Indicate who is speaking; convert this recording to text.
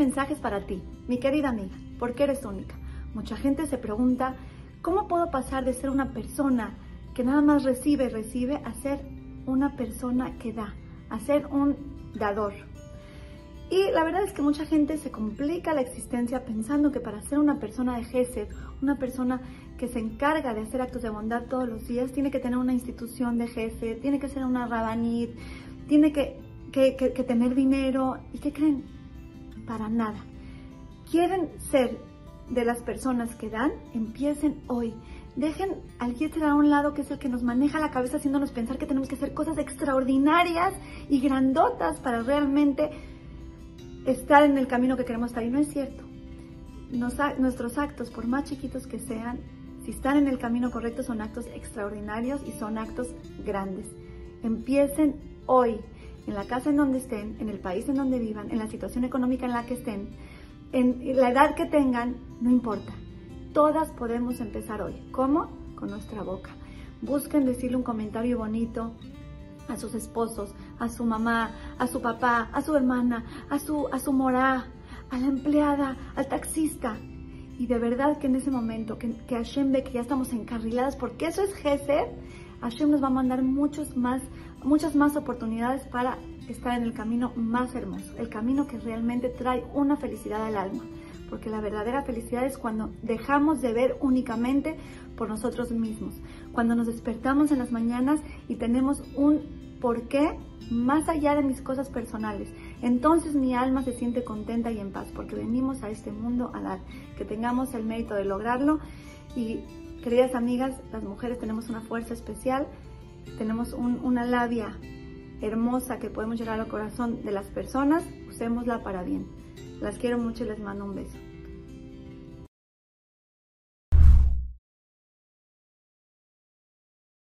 Speaker 1: mensaje es para ti, mi querida amiga, porque eres única. Mucha gente se pregunta, ¿cómo puedo pasar de ser una persona que nada más recibe recibe a ser una persona que da, a ser un dador? Y la verdad es que mucha gente se complica la existencia pensando que para ser una persona de Gesed, una persona que se encarga de hacer actos de bondad todos los días, tiene que tener una institución de Gesed, tiene que ser una rabanit, tiene que, que, que tener dinero. ¿Y qué creen? Para nada. ¿Quieren ser de las personas que dan? Empiecen hoy. Dejen al Yetzer a un lado, que es el que nos maneja la cabeza, haciéndonos pensar que tenemos que hacer cosas extraordinarias y grandotas para realmente estar en el camino que queremos estar. Y no es cierto. Nuestros actos, por más chiquitos que sean, si están en el camino correcto, son actos extraordinarios y son actos grandes. Empiecen hoy, en la casa en donde estén, en el país en donde vivan, en la situación económica en la que estén, en la edad que tengan, no importa. Todas podemos empezar hoy. ¿Cómo? Con nuestra boca. Busquen decirle un comentario bonito a sus esposos, a su mamá, a su papá, a su hermana, a su, a su morá, a la empleada, al taxista. Y de verdad que en ese momento que, que Hashem ve que ya estamos encarriladas, porque eso es Gesed, Hashem nos va a mandar muchos más, muchas más oportunidades para estar en el camino más hermoso, el camino que realmente trae una felicidad al alma. Porque la verdadera felicidad es cuando dejamos de ver únicamente por nosotros mismos, cuando nos despertamos en las mañanas y tenemos un porqué más allá de mis cosas personales. Entonces mi alma se siente contenta y en paz porque venimos a este mundo a dar, que tengamos el mérito de lograrlo y queridas amigas, las mujeres tenemos una fuerza especial, tenemos una labia hermosa que podemos llegar al corazón de las personas, usémosla para bien. Las quiero mucho y les mando un beso.